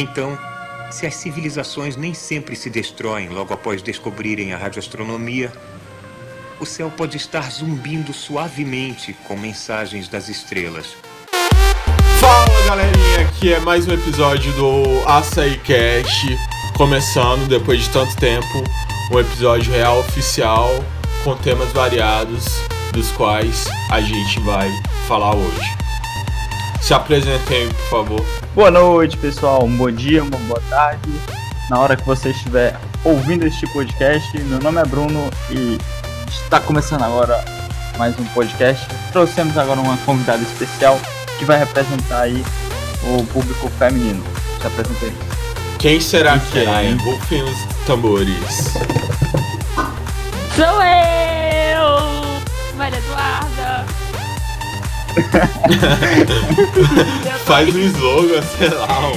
Então, se as civilizações nem sempre se destroem logo após descobrirem a radioastronomia, o céu pode estar zumbindo suavemente com mensagens das estrelas. Fala galerinha, aqui é mais um episódio do Açaí Cast, começando depois de tanto tempo, um episódio real oficial com temas variados, dos quais a gente vai falar hoje. Se apresentem, por favor. Boa noite, pessoal. Um bom dia, uma boa tarde. Na hora que você estiver ouvindo este podcast, meu nome é Bruno e está começando agora mais um podcast. Trouxemos agora uma convidada especial que vai representar aí o público feminino. Se apresentei. Quem será que será, é? Rufem os tambores. Sou eu! Maria! Faz um slogan, sei lá. mano.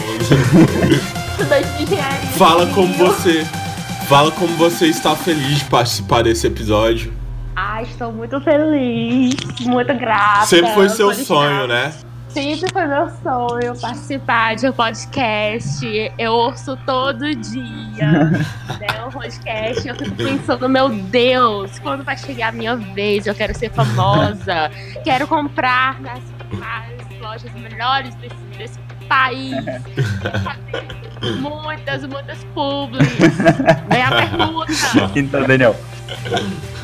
Fala como você. Fala como você está feliz de participar desse episódio. Ai, estou muito feliz, muito grata. Sempre foi seu sonho, né? Sempre foi meu sonho participar de um podcast. Eu ouço todo dia né, o podcast. Eu fico pensando, meu Deus, quando vai chegar a minha vez? Eu quero ser famosa. quero comprar nas, nas lojas melhores desse, desse país. Quero fazer muitas, muitas publis. Ganhar pergunta. Então, Daniel,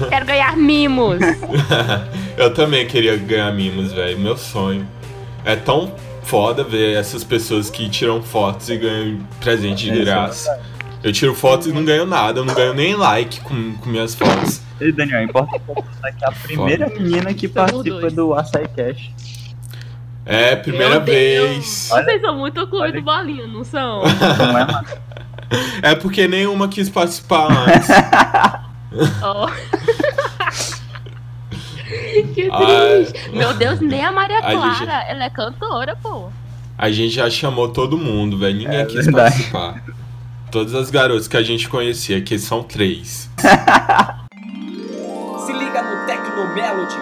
Quero ganhar mimos. Eu também queria ganhar mimos, velho. Meu sonho. É tão foda ver essas pessoas que tiram fotos e ganham presente de Isso é graça. Eu tiro fotos e não ganho nada, eu não ganho nem like com, com minhas fotos. e Daniel, importa ressaltar que é a primeira menina que participa do Açaí Cash. É, primeira vez. Olha- Vocês são muito clube olha- do bolinho, não são? É? É porque nenhuma quis participar antes. Oh. Que triste. Meu Deus, nem a Maria A Clara, gente- ela é cantora, pô. A gente já chamou todo mundo, velho. Ninguém É quis verdade. participar. Todas as garotas que a gente conhecia, que são três. Se liga no Tecno Melody.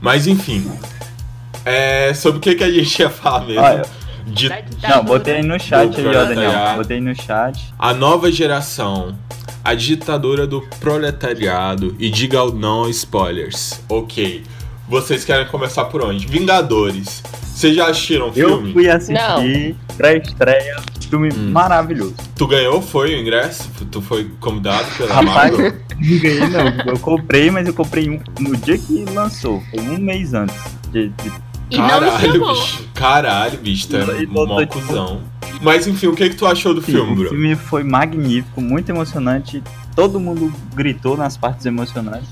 Mas enfim. É, sobre o que, que a gente ia falar mesmo? Olha, De Da ditadura. Não, botei aí no chat aí, ó, Daniel. Botei no chat. a nova geração. A ditadura do proletariado. E diga o não spoilers. Ok. Vocês querem começar por onde? Vingadores. Vocês já assistiram o Eu filme? fui assistir pré-estreia, filme Hum. maravilhoso. Tu ganhou, foi o ingresso? Tu foi convidado pela Rapaz, Marvel? não ganhei não. Eu comprei, mas eu comprei um- no dia que lançou. Foi um mês antes. De, de- E não me Caralho, chamou. bicho. Caralho, bicho, é E tô- mó cuzão. Mas enfim, o que que tu achou do Sim, filme, o bro? filme foi magnífico, muito emocionante. Todo mundo gritou nas partes emocionantes.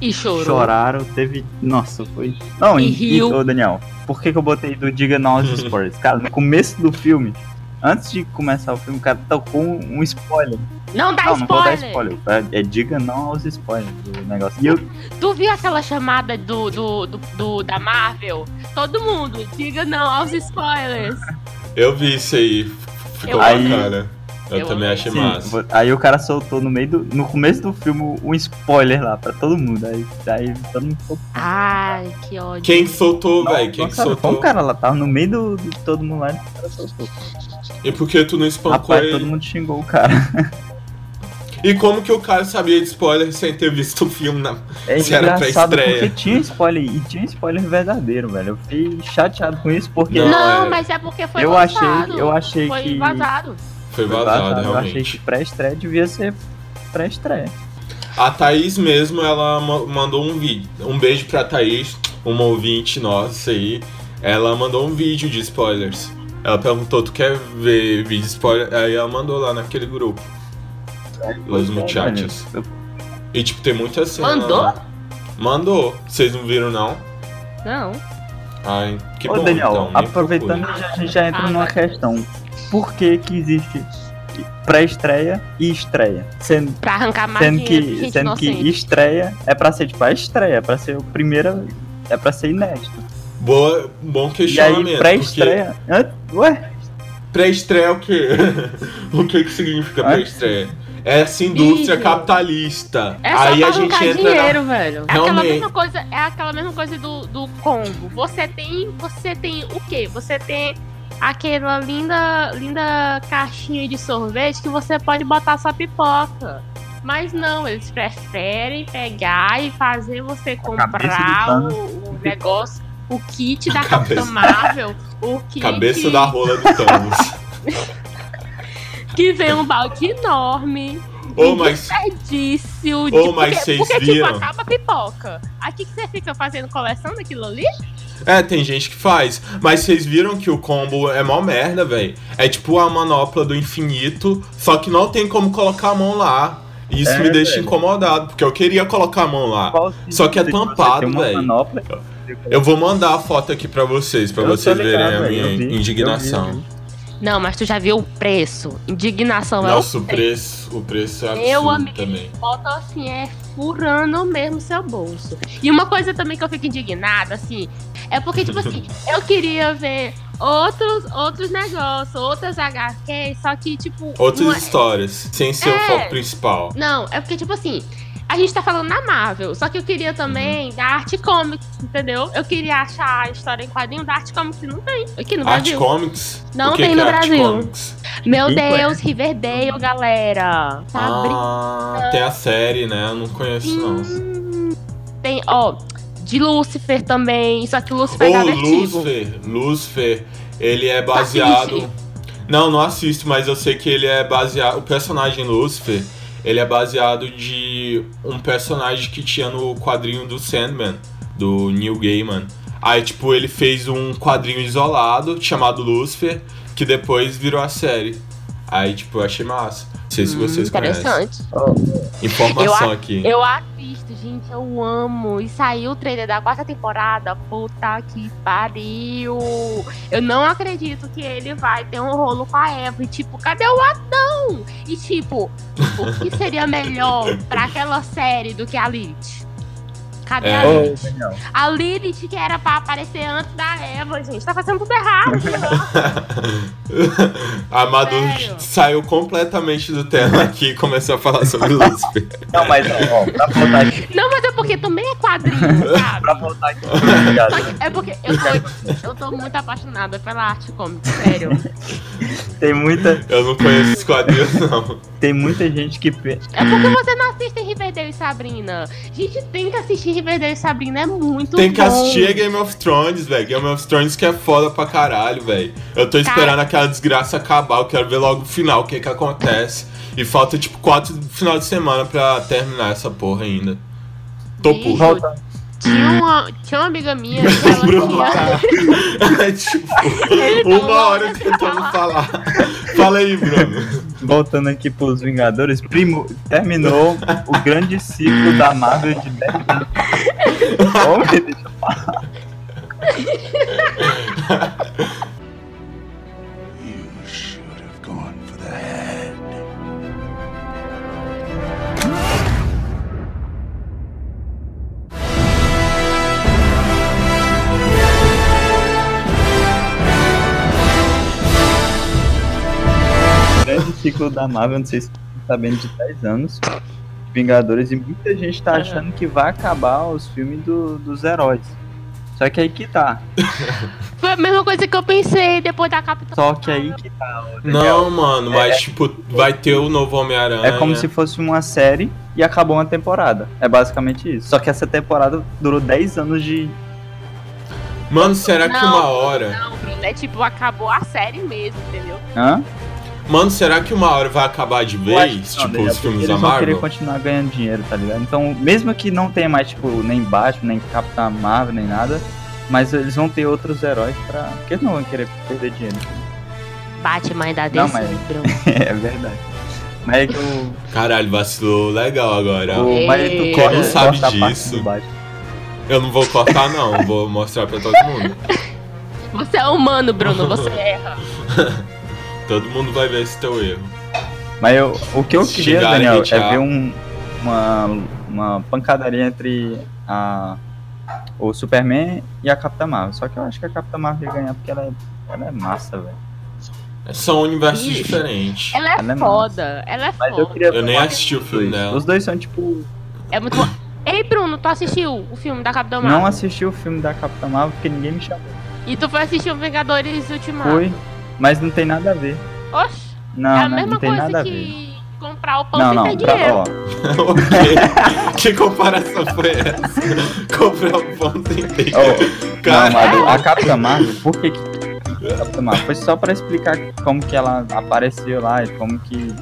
E chorou. Choraram, teve. Nossa, foi. Não, E e, riu. ô Daniel, por que, que eu botei do Diga aos Spoilers? Cara, no começo do filme, antes de começar o filme, o cara tocou um, um spoiler. Não dá não, não vou dar spoiler. spoiler. É, é Diga Não aos Spoilers do negócio. E eu, Tu viu aquela chamada do, do, do, do- da Marvel? Todo mundo, diga não aos spoilers. Eu vi isso aí. Ficou Eu bacana. Eu, Eu também achei sim, massa. aí o cara soltou no meio do. No começo do filme um spoiler lá pra todo mundo. Aí, aí todo mundo ficou. Ai, que ódio. Quem soltou, velho? Quem que soltou? um cara lá, tava no meio do, de todo mundo lá e o cara soltou. E por que tu não espancou Rapaz, ele? todo mundo xingou o cara. E como que o cara sabia de spoiler sem ter visto o filme na... É Se era pra estreia. porque tinha spoiler e tinha spoiler verdadeiro, velho. Eu fiquei chateado com isso porque Não, Não, é- mas é porque foi eu lançado. achei, eu achei Foi que vazado. Foi vazado, vazado, eu achei realmente. que pré-estreia devia ser pré-estreia. A Thaís mesmo, ela ma- mandou um vídeo. Um beijo pra Thaís, uma ouvinte nossa aí. Ela mandou um vídeo de spoilers. Ela perguntou, tu quer ver vídeo de spoiler? Aí ela mandou lá naquele grupo. Os muchachos. Eu- E tipo, tem muita cena. Mandou? lá. Mandou. Vocês não viram, não? Não. Ai, que Ô bom, Daniel, então. aproveitando, a gente já entra Ah, numa questão. Por que que existe pré-estreia e estreia? Sendo, Pra arrancar mais sendo que, sendo que estreia é pra ser tipo a estreia, é pra ser o primeiro. É pra ser inédito. Boa, bom E questionamento. aí, pré-estreia. Hã? Ué? Pré-estreia é o quê? o que que significa pré-estreia? essa indústria Isso. capitalista. É só Aí a gente entra na- dinheiro, velho. É aquela mesma coisa, é aquela mesma coisa do, do combo. Você tem, você tem o quê? Você tem aquela linda, linda caixinha de sorvete que você pode botar sua pipoca. Mas não, eles preferem pegar e fazer você comprar o, o negócio, o kit da Capitã Marvel, o kit Cabeça da rola do Thanos. que vem um balde enorme. Ô, um mas desperdício. de- Ô, mas porque, vocês porque viram? tipo, acaba a pipoca. Aqui que você fica fazendo coleção daquilo ali? É, tem gente que faz. Mas vocês viram que o combo é mó merda, velho. É tipo a manopla do infinito, só que não tem como colocar a mão lá. E isso É, me deixa velho. incomodado, porque eu queria colocar a mão lá. Só que é tampado, velho. Eu vou mandar a foto aqui pra vocês, tô vocês ligado, verem a minha eu vi, eu indignação. Não, mas tu já viu o preço. Indignação Nossa, é o o preço. preço, o preço é Eu, absurdo amigo, também. Bota assim, é furando mesmo seu bolso. E uma coisa também que eu fico indignada, assim, é porque, tipo assim, eu queria ver outros, outros negócios, outras HQs, só que, tipo. Outras é- histórias, sem ser o É. foco principal. Não, é porque, tipo assim, a gente tá falando na Marvel, só que eu queria também Uhum. da Arte Comics, entendeu? Eu queria achar a história em quadrinho da Arte Comics e não tem. Aqui no Art Brasil. Comics? Não que tem que no é Brasil. Comics? Meu Deus, Riverdale, galera. Tá. Ah, tem a série, né? Eu não conheço, não. Tem, ó, de Lúcifer também, só que o Lúcifer Ô, dá vertigo. Lucifer, Lucifer, ele é baseado. Assiste. Não, não assisto, mas eu sei que ele é baseado. O personagem Lucifer, ele é baseado de um personagem que tinha no quadrinho do Sandman, do Neil Gaiman. Aí, tipo, ele fez um quadrinho isolado chamado Lucifer, que depois virou a série. Aí, tipo, eu achei massa. Não sei se Hum, vocês conhecem. Interessante. Informação Eu a- aqui. Eu assisto, gente, eu amo. E saiu o trailer da quarta temporada. Puta que pariu. Eu não acredito que ele vai ter um rolo com a Eva. E, tipo, cadê o Adão? E, tipo, o que seria melhor pra aquela série do que a Lilith? Cadê É. a Lilith? A Lilith que era pra aparecer antes da Eva, gente. Tá fazendo tudo errado. a Madu Sério? saiu completamente do tema aqui e começou a falar sobre Lucifer. Não, mas ó, ó, pra voltar aqui, não, mas é porque também é quadrinho, sabe? pra voltar aqui, É porque eu tô, eu tô muito apaixonada pela arte cômica, sério. Tem muita, Eu não conheço os quadrinhos, não. tem muita gente que É porque você não assiste Riverdale e Sabrina. Gente, tem que assistir Riverdale e Sabrina, é muito Tem que bom. assistir a Game of Thrones, velho. Game of Thrones que é foda pra caralho, velho. Eu tô esperando aquela desgraça acabar, eu quero ver logo o final, o que que acontece. E falta, tipo, quatro final de semana pra terminar essa porra ainda. Tô Bicho, volta. Tinha uma, tinha uma amiga minha que ela Bruno. tinha... É tipo, uma hora de tentando falar. Fala aí, Bruno. Voltando aqui pros Vingadores, primo, terminou o grande ciclo da Marvel de 10 anos. Ô, deixa eu falar. grande ciclo da Marvel, não sei se vocês estão sabendo, de 10 anos. Vingadores, e muita gente tá achando que vai acabar os filmes do- dos heróis. Só que aí que tá. Foi a mesma coisa que eu pensei depois da Capitã. Só que aí que tá. Não, mano, mas, tipo, vai ter o novo Homem-Aranha. É como se fosse uma série e acabou uma temporada. É basicamente isso. Só que essa temporada durou 10 anos de. Mano, será que Não, uma hora. Não, Bruno, é tipo, acabou a série mesmo, entendeu? Hã? Mano, será que uma hora vai acabar de vez? que não, Tipo, os filmes da eles vão querer Marvel? continuar ganhando dinheiro, tá ligado? Então, mesmo que não tenha mais, tipo, nem Batman, nem Capitã Marvel, nem nada, mas eles vão ter outros heróis pra. Porque eles não vão querer perder dinheiro. Batman ainda Não, desse, mas- Bruno. é verdade. Mas é que o. Caralho, vacilou legal agora. o mas tu corta, não sabe disso? Eu não vou cortar, não. Vou mostrar pra todo mundo. Você é humano, Bruno, você erra. Todo mundo vai ver esse teu erro. Mas eu, o que eu Se queria, Daniel, é ver um, uma, uma pancadaria entre a, o Superman e a Capitã Marvel. Só que eu acho que a Capitã Marvel ia ganhar porque ela é, ela é massa, velho. São universos Ixi. diferentes. Ela é Ela é foda, ela é Mas eu foda. queria Eu nem assisti o filme dois. dela. Os dois são tipo. É muito bom. Ei, Bruno, tu assistiu o filme da Capitã Marvel? Não assisti o filme da Capitã Marvel porque ninguém me chamou. E tu foi assistir o Vingadores Ultimato? Foi, mas não tem nada a ver. Oxe, Não, é a não, mesma não tem nada coisa a ver. que comprar o pão Não, sem não, ter pra, dinheiro. ó, o quê? Que comparação foi essa? Comprar um pão sem ter. Não, Cara, Madu, a Capitã Marvel, por que que a Capitã Marvel? Foi só pra explicar como que ela apareceu lá e como que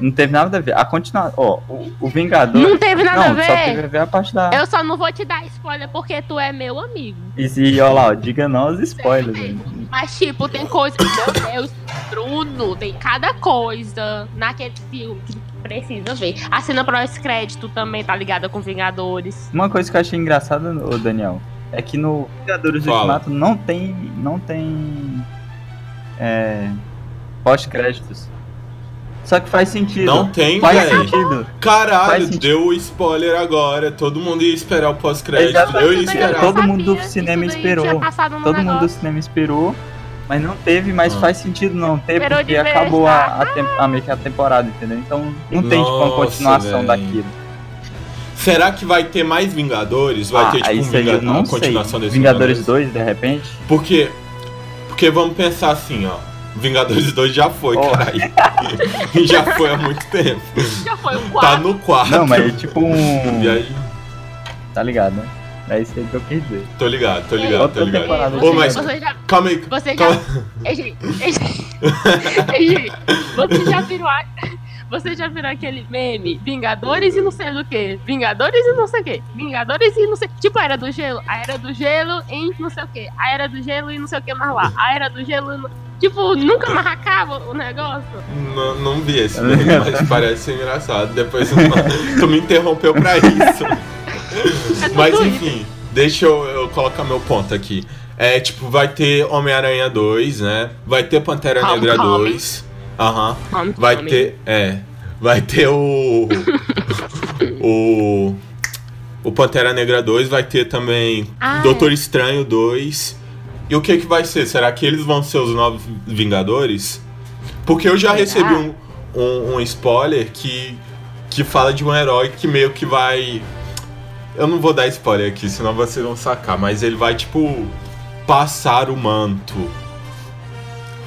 não teve nada a ver. A continuação, ó, o, o Vingador... Não teve nada a não, ver. só teve a ver a parte da... Eu só não vou te dar spoiler porque tu é meu amigo. E se, ó lá, ó, diga não aos spoilers, velho. Mas, tipo, tem coisa. Meu Deus, Bruno, tem cada coisa naquele filme que precisa ver. A cena pós-crédito também tá ligada com Vingadores. Uma coisa que eu achei engraçada, ô Daniel, é que no Vingadores Fala. Ultimato não tem, não tem é, pós-créditos. Só que faz sentido. não tem, faz velho. sentido. Caralho, Faz sentido. deu o spoiler agora. Todo mundo ia esperar o pós-crédito. Exatamente. Eu ia esperar. Todo mundo do sabia que cinema isso esperou. tinha passado no Todo mundo do negócio. cinema esperou, mas não teve, mas Ah. faz sentido não ter, Esperou porque de vez, acabou a, tá? a, tem- a, meio que a temporada, entendeu? Então não tem tipo uma Nossa, continuação daquilo. Será que vai ter mais Vingadores? Vai ah, ter tipo um isso aí Vinga- eu não uma continuação sei. desse Vingadores 2, de repente? Porque, porque vamos pensar assim, ó. Vingadores 2 já foi, Oh. caralho. já foi há muito tempo. Já foi o Tá quarto. no quarto. Não, mas é tipo um. E aí, Tá ligado, né? É isso aí que eu quis dizer. tô ligado, tô ligado, tô ligado. Ô, mas Você já. calma aí. Você já. Calma. Ei, gente, ei, gente. Ei, gente, Você já virou. a- Você já virou aquele meme? Vingadores e não sei do que. Vingadores e não sei o que. Vingadores e não sei. Tipo a era do gelo. A era do gelo em não sei o que. A era do gelo e não sei o que mais lá. A era do gelo. Tipo, nunca mais acaba o negócio. Não, não vi esse meme, mas parece ser engraçado. Depois tu me interrompeu pra isso. É Mas enfim, deixa eu, eu colocar meu ponto aqui. É, tipo, vai ter Homem-Aranha 2, né? Vai ter Pantera Homecoming. Negra 2. Aham. Vai Homecoming. ter. É. Vai ter o. o. O Pantera Negra 2. Vai ter também Ah, Doutor Estranho 2. E o que que vai ser? Será que eles vão ser os novos Vingadores? Porque eu já Será? recebi um, um, um spoiler que, que fala de um herói que meio que vai. Eu não vou dar spoiler aqui, senão vocês vão sacar, mas ele vai, tipo, passar o manto.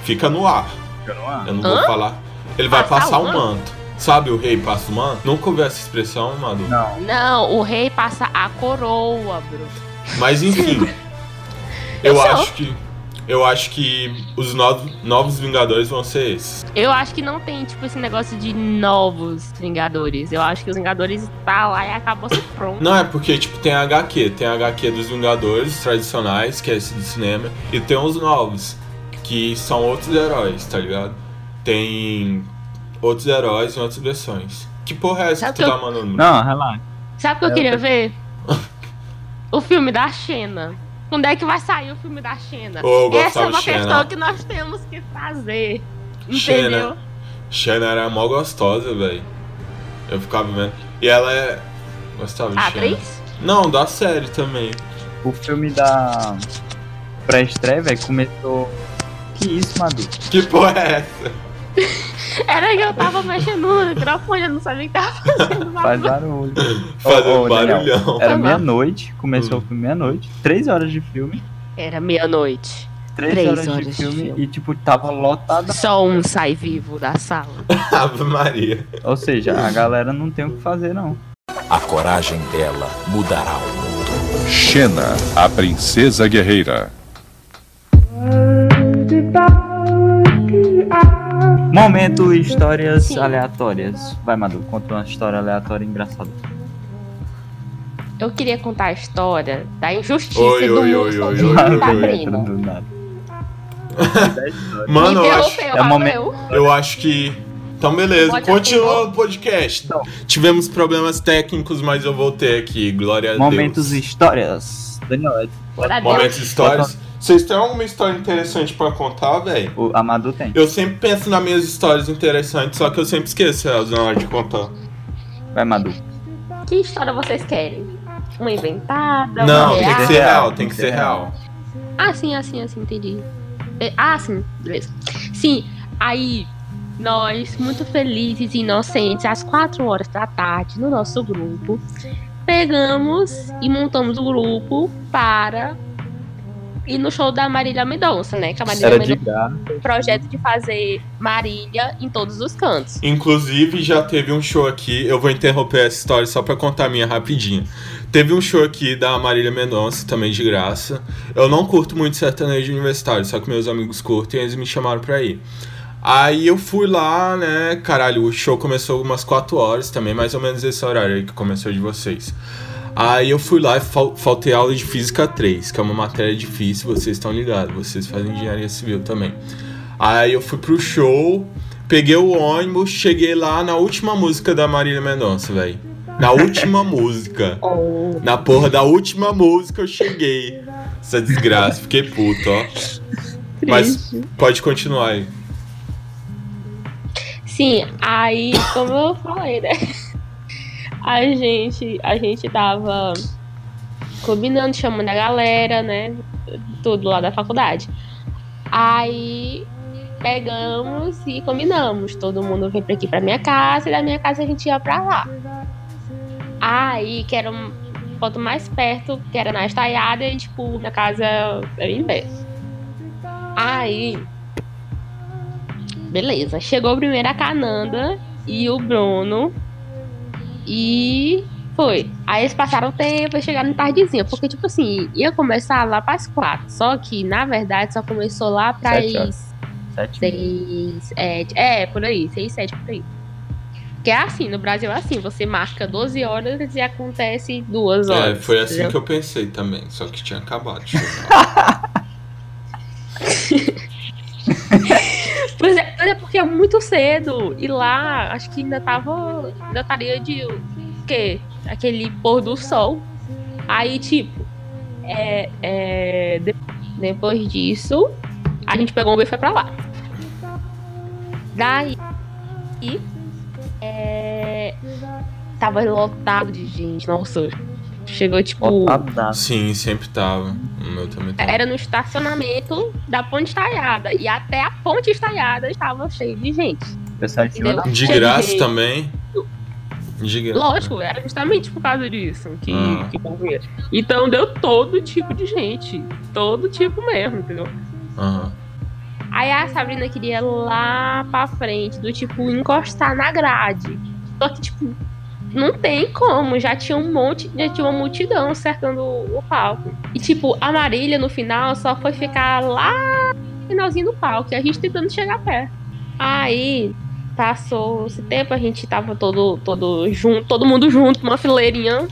Fica no ar. Eu não vou Hã? falar. Ele vai Passar passar o o manto? manto. Sabe o rei passa o manto? Nunca ouvi essa expressão, Madu. Não. Não, o rei passa a coroa, Bruno. Mas enfim. Eu acho que. Eu acho que os novos, novos Vingadores vão ser esses. Eu acho que não tem, tipo, esse negócio de novos Vingadores. Eu acho que os Vingadores tá lá e acabou se pronto. Não, é porque, tipo, tem a HQ. Tem a HQ dos Vingadores tradicionais, que é esse do cinema. E tem os novos, que são outros heróis, tá ligado? Tem outros heróis em outras versões. Que porra é essa Sabe que tu que tá eu- mandando? Não, relaxa. Sabe o que eu É, queria ver? O filme da Xena. Quando é que vai sair o filme da Xena? Eu Essa é uma questão que nós temos que fazer. Xena. Entendeu? Xena era mó gostosa, velho. Eu ficava vendo. E ela é. Gostava de A Xena. atriz? Não, da série também. O filme da pré-estreia, velho, começou. Que isso, Madu? Que porra é essa? Era que eu tava mexendo no microfone, eu não sabia que tava fazendo Faz barulho. barulho. Fazendo Daniel, barulhão. Era meia-noite, começou Hum. o filme meia-noite, três horas de filme, Era meia-noite. três, Três horas, horas de de filme, filme. e tipo, tava lotada. Só um sai vivo da sala. Ave Maria. Ou seja, a galera não tem o que fazer, não. A coragem dela mudará o mundo. Xena, a princesa guerreira. Momento histórias Sim. aleatórias. Vai, Madu, conta uma história aleatória engraçada. Eu queria contar a história da injustiça Oi, do oi, mundo oi, oi, sobre oi, oi. Do nada. Mano, eu acho, é momento- eu acho que. Então, beleza. Pode Continua o podcast. Então. Tivemos problemas técnicos, mas eu voltei aqui. Glória a Momentos Deus. histórias. Daniel, é-. Momentos histórias. Vocês têm alguma história interessante pra contar, velho? o a Madu tem. Eu sempre penso nas minhas histórias interessantes, só que eu sempre esqueço elas na hora de contar. Vai, Madu. Que história vocês querem? Uma inventada? Não, uma tem que ser real, tem que ser real. Ah, sim, assim, assim, entendi. É, Ah, sim, beleza. Sim, Aí, nós, muito felizes e inocentes, às 4 horas da tarde, no nosso grupo, pegamos e montamos o grupo para ir no show da Marília Mendonça, né? Que a Marília Era Mendonça tem um projeto de fazer Marília em todos os cantos. Inclusive, já teve um show aqui. Eu vou interromper essa história só pra contar a minha rapidinho. Teve um show aqui da Marília Mendonça, também de graça. Eu não curto muito sertanejo universitário, só que meus amigos curtem e eles me chamaram pra ir. Aí eu fui lá, né? Caralho, o show começou umas 4 horas também, mais ou menos esse horário aí que começou de vocês. Aí eu fui lá e fal faltei aula de Física 3, que é uma matéria difícil, vocês estão ligados, vocês fazem engenharia civil também. Aí eu fui pro show, peguei o ônibus, cheguei lá na última música da Marília Mendonça, velho. Na última música. Oh. Na porra da última música eu cheguei. Essa desgraça, fiquei puto, ó. Mas pode continuar aí. Sim, aí, como eu falei, né? A gente, a gente tava combinando, chamando a galera, né? Tudo lá da faculdade. Aí pegamos e combinamos. Todo mundo veio pra aqui pra minha casa e da minha casa a gente ia pra lá. Aí, que era um ponto mais perto, que era na estaiada, e tipo, minha casa era em pé. Aí, beleza. Chegou primeiro a Cananda e o Bruno. E foi. Aí eles passaram o tempo e chegaram tardezinha. Porque, tipo assim, ia começar lá pras quatro. Só que, na verdade, só começou lá pras Sete horas. Sete seis, sete. É, por aí, seis, sete, por aí. Que é assim, no Brasil é assim, você marca 12 horas e acontece duas É, horas. foi assim entendeu? que eu pensei também, só que tinha acabado. de Pois é, mas é porque é muito cedo. E lá, acho que ainda tava. Ainda estaria de. O quê? Aquele pôr do sol. Aí, tipo. É, é, de- depois disso, a gente pegou um Uber e foi pra lá. Daí. É, tava lotado de gente. Nossa. Chegou, tipo. Lotado Sim, sempre tava. O meu também tava. Era no estacionamento da ponte estaiada. E até a ponte estaiada estava cheio de gente. Pessoal? De de graça gente. também. De graça. Lógico, era justamente por causa disso que, Ah. que. Então deu todo tipo de gente. Todo tipo mesmo, entendeu? Aham. Aí a Sabrina queria lá pra frente, do tipo, encostar na grade. Só que, tipo, não tem como. Já tinha um monte, já tinha uma multidão cercando o palco. E, tipo, a Marília no final só foi ficar lá no finalzinho do palco. E a gente tentando chegar perto. Aí passou esse tempo, a gente tava todo, todo junto, todo mundo junto, uma fileirinha.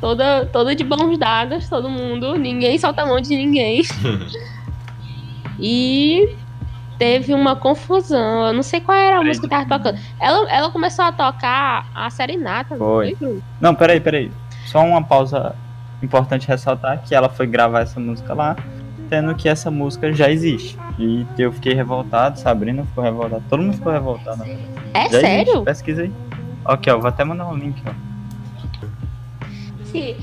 Toda, toda de mãos dadas, todo mundo. Ninguém solta a mão de ninguém. E teve uma confusão. Eu não sei qual era a música que tava tocando. Ela, ela começou a tocar a serenata, não Foi. Bruno? Não, peraí, peraí. Só uma pausa importante ressaltar que ela foi gravar essa música lá, tendo que essa música já existe. E eu fiquei revoltado, Sabrina ficou revoltada, todo mundo ficou revoltado. É Já sério? Existe, pesquisa aí. Ok, ó, vou até mandar um link, ó. Sim.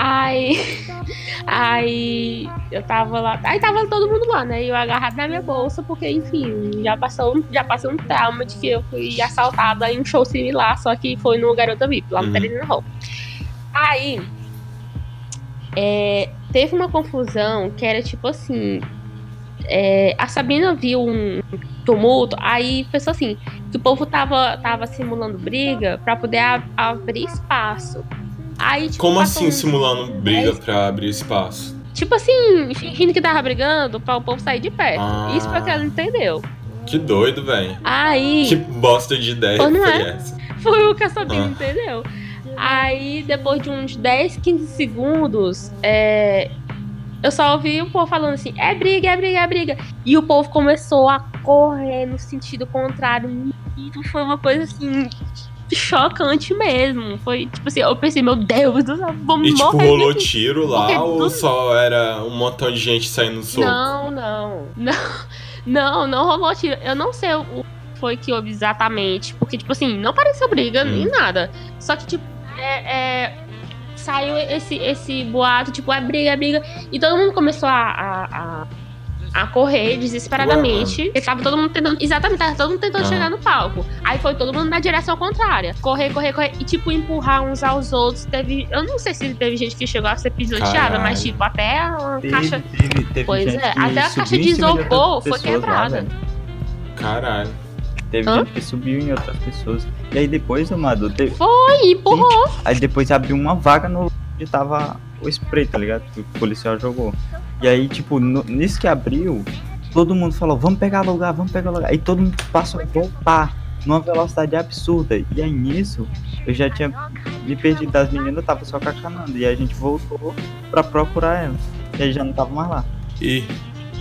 Aí. Aí eu tava lá. Aí tava todo mundo lá, né? E eu agarrado na minha bolsa, porque, enfim, já passou, já passei um trauma de que eu fui assaltada em um show similar, só que foi no Garota VIP, lá no Uhum. Pereira Hall. Aí. é, teve uma confusão que era tipo assim. é, a Sabrina viu um tumulto, aí pensou assim, que o povo tava, tava simulando briga pra poder a- abrir espaço. Aí, tipo, Como assim uns simulando briga dez- pra abrir espaço? Tipo assim, fingindo que tava brigando pra o povo sair de perto. Ah. Isso foi o que ela entendeu. Que doido, velho. Aí, Que bosta de ideia não foi é? essa? foi o que a Sabrina Ah. entendeu. Aí, depois de uns 10, 15 segundos, é, eu só ouvi o povo falando assim: é briga, é briga, é briga. E o povo começou a correr no sentido contrário. Menino, foi uma coisa assim. Chocante mesmo. Foi tipo assim, eu pensei, meu Deus do céu, vamos E tipo, morrer. rolou aqui. tiro lá ou só era um montão de gente saindo no soco? Não, não. Não, não, não rolou tiro. Eu não sei o que foi que houve exatamente. Porque, tipo assim, não pareceu briga Hum. nem nada. Só que, tipo, é, é, saiu esse, esse boato, tipo, é briga, é briga. E todo mundo começou a, a, a, a correr desesperadamente. Porque tava todo mundo tentando. Exatamente, tava todo mundo tentando Ah. chegar no palco. Aí foi todo mundo na direção contrária. Correr, correr, correr. E, tipo, empurrar uns aos outros. Teve. Eu não sei se teve gente que chegou a ser pisoteada, mas, tipo, até a Teve, caixa. teve, teve Pois é, até a caixa de isopor foi lá, quebrada. velho. Caralho. Teve Hã? gente que subiu em outras pessoas. E aí depois, Amado, teve... Foi, empurrou. aí depois abriu uma vaga no onde tava o spray, tá ligado? Que o policial jogou. E aí, tipo, no- nisso que abriu, todo mundo falou, vamos pegar lugar, vamos pegar lugar. Aí todo mundo passou a voltar numa velocidade absurda. E aí nisso, eu já tinha me perdido das meninas, eu tava só cacanando. E a gente voltou pra procurar elas. E aí já não tava mais lá. E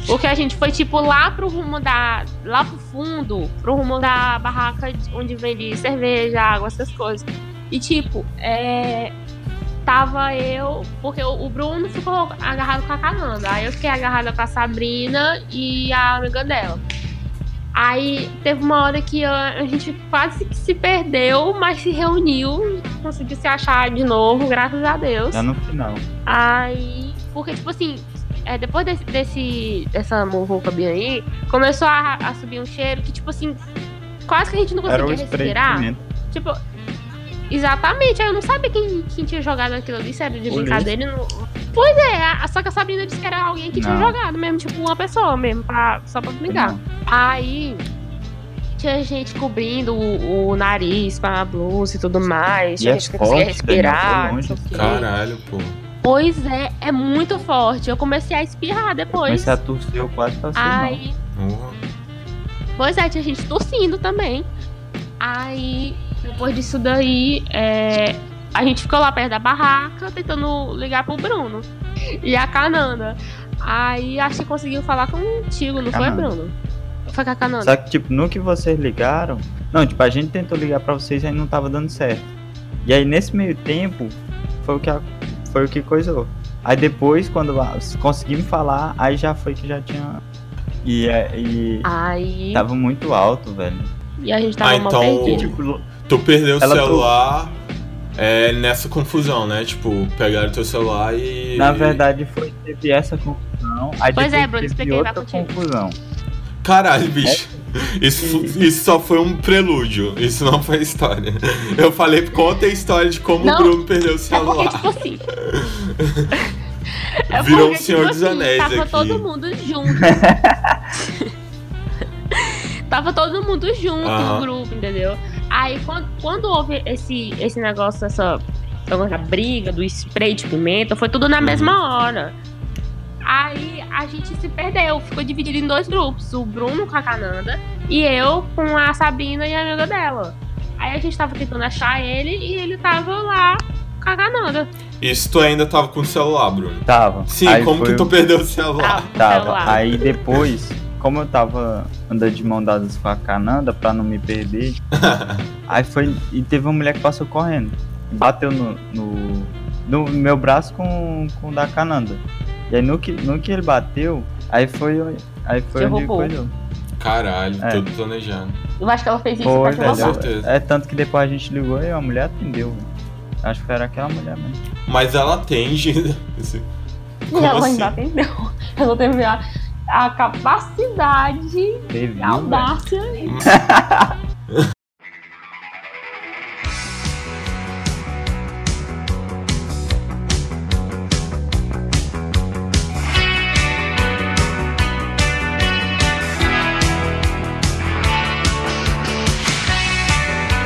Porque a gente foi, tipo, lá pro rumo da. Lá pro fundo, pro rumo da barraca de- onde vende cerveja, água, essas coisas. E, tipo, é. Tava eu. Porque o Bruno ficou agarrado com a Cananda. Aí eu fiquei agarrada com a Sabrina e a amiga dela. Aí teve uma hora que a, a gente quase que se perdeu, mas se reuniu, conseguiu se achar de novo, graças a Deus. Já no final. Aí, porque, tipo assim, é, depois desse, desse, dessa muvuca bem aí, começou a, a subir um cheiro que, tipo assim, quase que a gente não conseguia de respirar. Tipo, exatamente, aí eu não sabia quem, quem tinha jogado aquilo ali, sério, de brincadeira. Não... Pois é, a- só que a Sabrina disse que era alguém que tinha Não. jogado mesmo, tipo, uma pessoa mesmo, pra, só pra brincar. Não. Aí tinha gente cobrindo o, o nariz com a blusa e tudo mais. E Tinha é gente que conseguia velho, respirar. caralho, pô. Pois é, é muito forte. Eu comecei a espirrar depois. Comecei a tossir, eu quase passei mal. Aí, Porra. pois é, tinha gente tossindo também. Aí, depois disso daí, é, a gente ficou lá perto da barraca tentando ligar pro Bruno. E a Cananda. Aí acho que conseguiu falar contigo, não foi, Cananda. Bruno? Foi com a Cananda. Só que, tipo, no que vocês ligaram. Não, tipo, a gente tentou ligar pra vocês e aí não tava dando certo. E aí, nesse meio tempo, foi o que, a- foi o que coisou. Aí depois, quando conseguimos falar, aí já foi que já tinha. E, e Aí. tava muito alto, velho. E a gente tava Ah, mal então- perdido. Tu perdeu o Ela celular é, nessa confusão, né? Tipo, pegaram teu celular e. na verdade, foi teve essa confusão. Aí Pois é, Bruno, expliquei, outra contigo. confusão. Caralho, bicho. Isso, isso só foi um prelúdio. Isso não foi história. Eu falei, conta a história de como Não, o Bruno perdeu o É porque, celular. tipo assim. É Virou porque, um Senhor tipo dos assim, Anéis Tava aqui. todo mundo junto. tava todo mundo junto no grupo, entendeu? Aí quando, quando houve esse, esse negócio, essa, essa briga do spray de pimenta, foi tudo na Uhum. mesma hora. Aí a gente se perdeu, ficou dividido em dois grupos, o Bruno com a Cananda e eu com a Sabrina e a amiga dela. Aí a gente tava tentando achar ele e ele tava lá com a Cananda. Isso tu ainda tava com o celular, Bruno. Tava. Sim, Aí como que o- tu perdeu o celular? Tava. celular. Aí depois, como eu tava andando de mão dadas com a Cananda pra não me perder, aí foi. E teve uma mulher que passou correndo. Bateu no, no, no meu braço com, com o da Cananda. E aí no que, no que ele bateu, aí foi. Aí foi onde Derrubou. coisou. Caralho, É. tudo planejado. Eu acho que ela fez isso Foi, pra te velho. Com certeza. É tanto que depois a gente ligou e a mulher atendeu. velho. Acho que era aquela mulher mesmo. Mas ela atende. Como ela assim? ainda atendeu. Ela teve a, a capacidade, Teve, a audácia.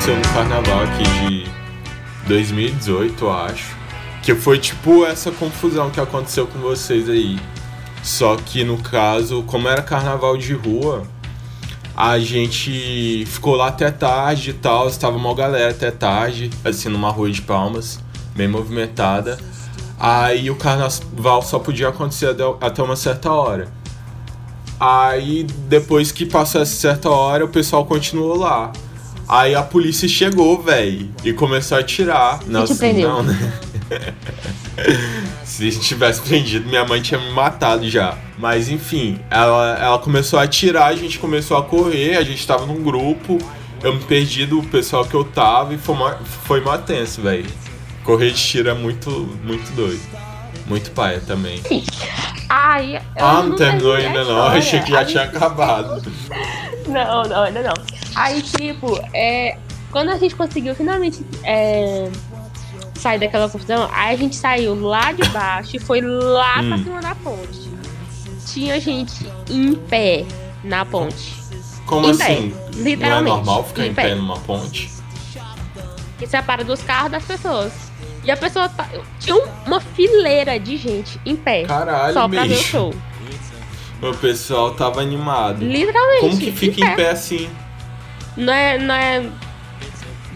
No carnaval aqui de 2018, eu acho. Que foi tipo essa confusão que aconteceu com vocês aí. Só que no caso, como era carnaval de rua, a gente ficou lá até tarde e tal. Estava uma galera até tarde, assim, numa rua de palmas, bem movimentada. Aí o carnaval só podia acontecer até- uma certa hora. Aí depois que passou essa certa hora, o pessoal continuou lá. Aí a polícia chegou, velho, e começou a atirar. Nossa, prendeu? não, né? Se tivesse prendido, minha mãe tinha me matado já. Mas enfim, ela, ela começou a atirar, a gente começou a correr, a gente tava num grupo. Eu me perdi do pessoal que eu tava e foi mó, foi mó tenso, velho. Correr de tiro é muito, muito doido. Muito paia também. Aí. eu Ah, não terminou terminei a ainda não. Achei história. que já Aí- tinha acabado. Não, não, ainda não. Aí, tipo, é, quando a gente conseguiu finalmente é, sair daquela confusão, aí a gente saiu lá de baixo e foi lá pra Hum. cima da ponte. Tinha gente em pé na ponte. Como Em pé, assim? Não é literalmente, normal ficar em pé. pé numa ponte? Que separa dos carros das pessoas. E a pessoa tá- tinha um- uma fileira de gente em pé. Caralho, só pra ver o bicho. show. O pessoal tava animado. Literalmente. Como que fica em em pé assim? Não é, não é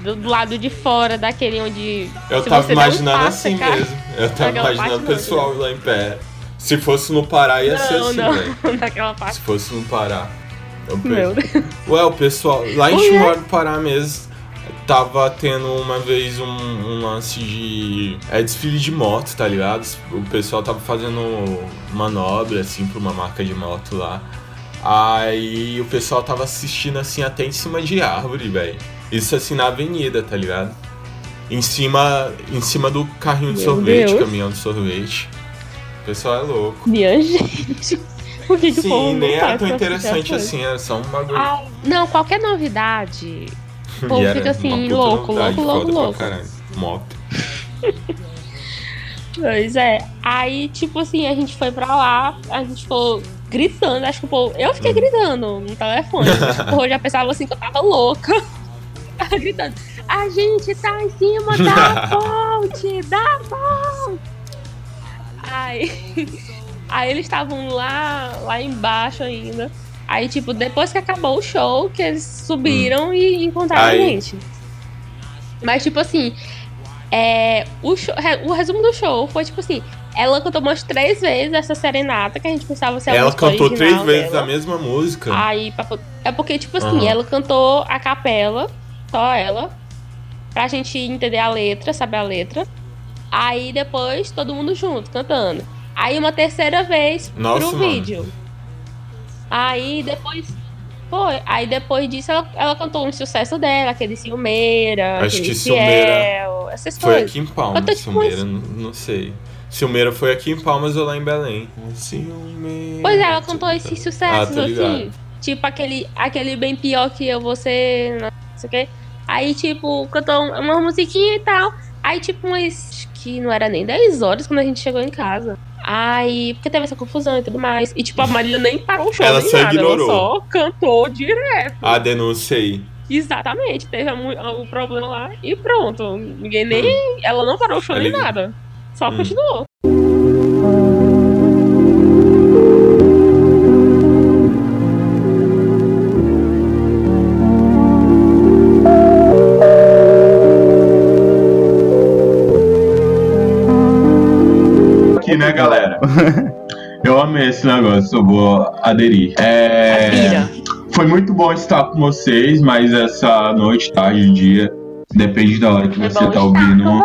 do, do lado de fora daquele onde. Eu tava imaginando assim cara, mesmo. Eu tava imaginando o não, pessoal lá em pé. Se fosse no Pará, ia ser Não, assim, não. velho. Naquela parte. Se fosse no Pará. Eu Meu penso- Ué, o pessoal. Lá em. Chihuahua do Pará mesmo. Tava tendo uma vez um, um lance de. É desfile de moto, tá ligado? O pessoal tava fazendo manobra, assim, pra uma marca de moto lá. Aí o pessoal tava assistindo, assim, até em cima de árvore, velho. Isso, assim, na avenida, tá ligado? Em cima, em cima do carrinho de Meu sorvete, Deus. caminhão de sorvete. O pessoal é louco. Minha gente. Por que, que o povo Sim, nem era faz tão interessante assim, era só um bagulho. Ah, não, qualquer novidade. o povo fica assim, louco, louco, louco, louco. caralho. Moto. Pois é. Aí, tipo assim, a gente foi pra lá, a gente ficou gritando. Acho que o povo. Eu Hum. fiquei gritando no telefone. o povo já pensava assim que eu tava louca. Gritando. A gente tá em cima da ponte! Da ponte! Aí, aí eles estavam lá, lá embaixo ainda. Aí, tipo, depois que acabou o show, que eles subiram e encontraram Aí- a gente. Mas, tipo assim, é, o, show- o resumo do show foi, tipo assim, ela cantou umas três vezes essa serenata, que a gente pensava ser a Ela cantou três original vezes dela. a mesma música. Aí, é porque, tipo assim, Aham. ela cantou a capela, só ela, pra gente entender a letra, saber a letra. Aí depois todo mundo junto, cantando. Aí uma terceira vez Nossa, pro mano. vídeo. Aí depois. Foi. Aí depois disso ela, ela cantou um sucesso dela, aquele Ciumeira, Acho aquele que Ciumeira Fiel, essas Foi coisas. aqui em Palmas, Cantou, tipo, Silmeira, não, não sei. Silmeira foi aqui em Palmas ou lá em Belém? Silmeira. Pois é, ela cantou esses Ah, sucessos, tô ligado. assim. Tipo aquele, aquele bem pior que eu, você, não sei o quê. Aí, tipo, cantou uma musiquinha e tal. Aí, tipo, acho que não era nem 10 horas quando a gente chegou em casa. Aí, porque teve essa confusão e tudo mais. E, tipo, a Marília nem parou o show, Ela nem só nada. ignorou. Ela só cantou direto. A denúncia aí. Exatamente. Teve o problema lá e pronto. Ninguém nem. Ela não parou o show Tá nem nada. Só Hum. continuou. Eu amei esse negócio, eu vou aderir. É, foi muito bom estar com vocês, mas essa noite, tarde, dia, depende da hora que É você bom tá ouvindo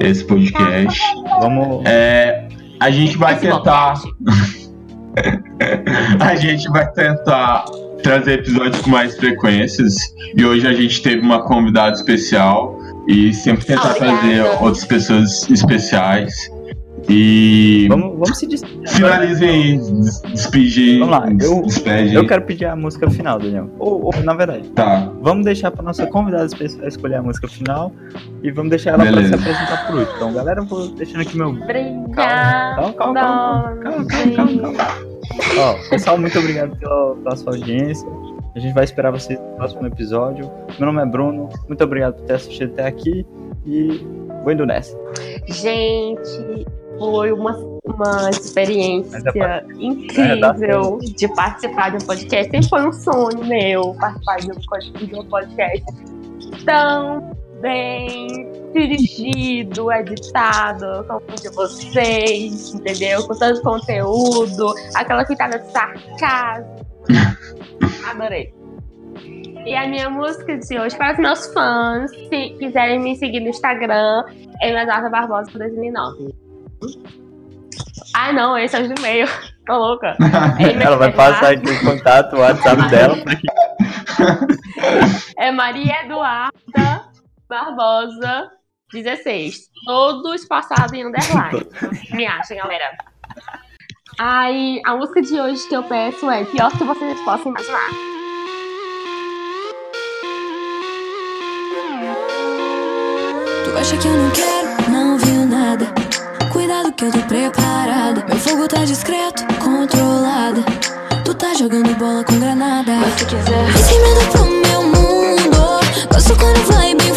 esse podcast. Vamos. É, a gente vai Esse tentar. a gente vai tentar trazer episódios com mais frequências. E hoje a gente teve uma convidada especial. E sempre tentar Obrigada. trazer outras pessoas especiais. E Vamos, vamos se despedir. finalizem aí, des- despedir. Vamos lá, eu- despede. Eu quero pedir a música final, Daniel. Ou, ou, na verdade, Tá, vamos deixar pra nossa convidada especial escolher a música final e vamos deixar ela Beleza. pra se apresentar por último. Então, galera, eu vou deixando aqui meu. Obrigada. Calma, calma, calma, calma, calma, calma, calma. Ó, pessoal, muito obrigado pela, pela sua audiência. A gente vai esperar vocês no próximo episódio. Meu nome é Bruno. Muito obrigado por ter assistido até aqui e vou indo nessa. Gente, foi uma, uma experiência Mas é incrível de participar de um podcast. Sempre foi um sonho meu participar de um, podcast tão bem dirigido, editado, como o de vocês, entendeu? Com tanto conteúdo, aquela pitada de sarcasmo. Adorei. E a minha música de hoje, para os meus fãs, se quiserem me seguir no Instagram, é Eduardo Barbosa 2009. Ah, não, esse é o Gmail. Tô louca. É Ela vai passar aqui o contato, o WhatsApp dela. É Maria Eduarda Barbosa 16. Todos passados em underline. Me achem, galera. Aí, a música de hoje que eu peço é Pior que vocês possam imaginar. Tu acha que eu não quero? Que eu tô preparada. Meu fogo tá discreto, controlada. Tu tá jogando bola com granada. Mas se quiser, vem sem medo pro meu mundo. Gosto quando vai bem